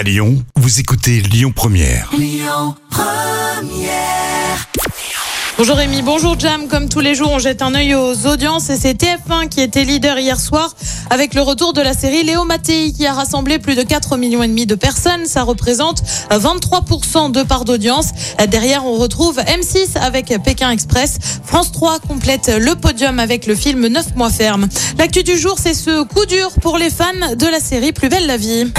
À Lyon, vous écoutez Lyon Première. Bonjour Rémi, bonjour Jam. Comme tous les jours, on jette un œil aux audiences et c'est TF1 qui était leader hier soir avec le retour de la série Léo Mattei qui a rassemblé plus de 4 millions et demi de personnes. Ça représente 23% de part d'audience. Derrière, on retrouve M6 avec Pékin Express. France 3 complète le podium avec le film 9 mois ferme. L'actu du jour, c'est ce coup dur pour les fans de la série Plus belle la vie.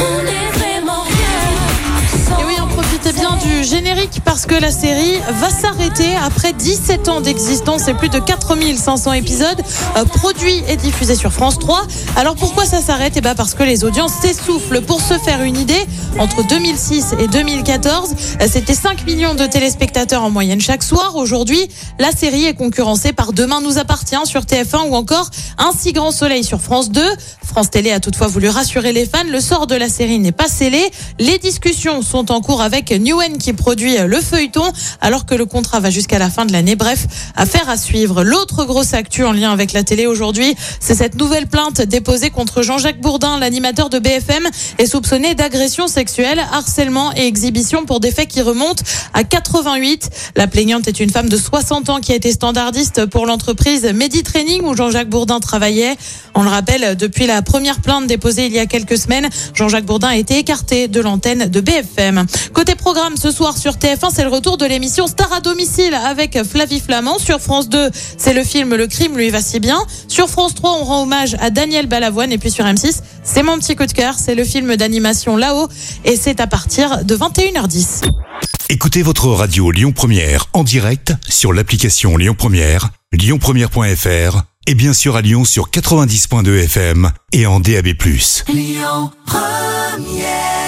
Du générique parce que la série va s'arrêter après 17 ans d'existence et plus de 4500 épisodes euh, produits et diffusés sur France 3. Alors pourquoi ça s'arrête? Eh ben parce que les audiences s'essoufflent. Pour se faire une idée, entre 2006 et 2014, euh, c'était 5 millions de téléspectateurs en moyenne chaque soir. Aujourd'hui, la série est concurrencée par Demain nous appartient sur TF1 ou encore Un si grand soleil sur France 2. France Télé a toutefois voulu rassurer les fans. Le sort de la série n'est pas scellé. Les discussions sont en cours avec Newen qui produit le alors que le contrat va jusqu'à la fin de l'année. Bref, affaire à suivre. L'autre grosse actu en lien avec la télé aujourd'hui, c'est cette nouvelle plainte déposée contre Jean-Jacques Bourdin, l'animateur de BFM, est soupçonné d'agression sexuelle, harcèlement et exhibition pour des faits qui remontent à 88. La plaignante est une femme de 60 ans qui a été standardiste pour l'entreprise Meditraining où Jean-Jacques Bourdin travaillait. On le rappelle, depuis la première plainte déposée il y a quelques semaines, Jean-Jacques Bourdin a été écarté de l'antenne de BFM. Côté programme, ce soir sur TF1, c'est le retour de l'émission Star à domicile avec Flavie Flamand. Sur France 2, c'est le film Le crime lui va si bien. Sur France 3, on rend hommage à Daniel Balavoine. Et puis sur M6, c'est mon petit coup de cœur, c'est le film d'animation Là-haut. Et c'est à partir de 21h10. Écoutez votre radio Lyon Première en direct sur l'application Lyon Première, lyonpremière.fr et bien sûr à Lyon sur 90.2 FM et en DAB+. Lyon Première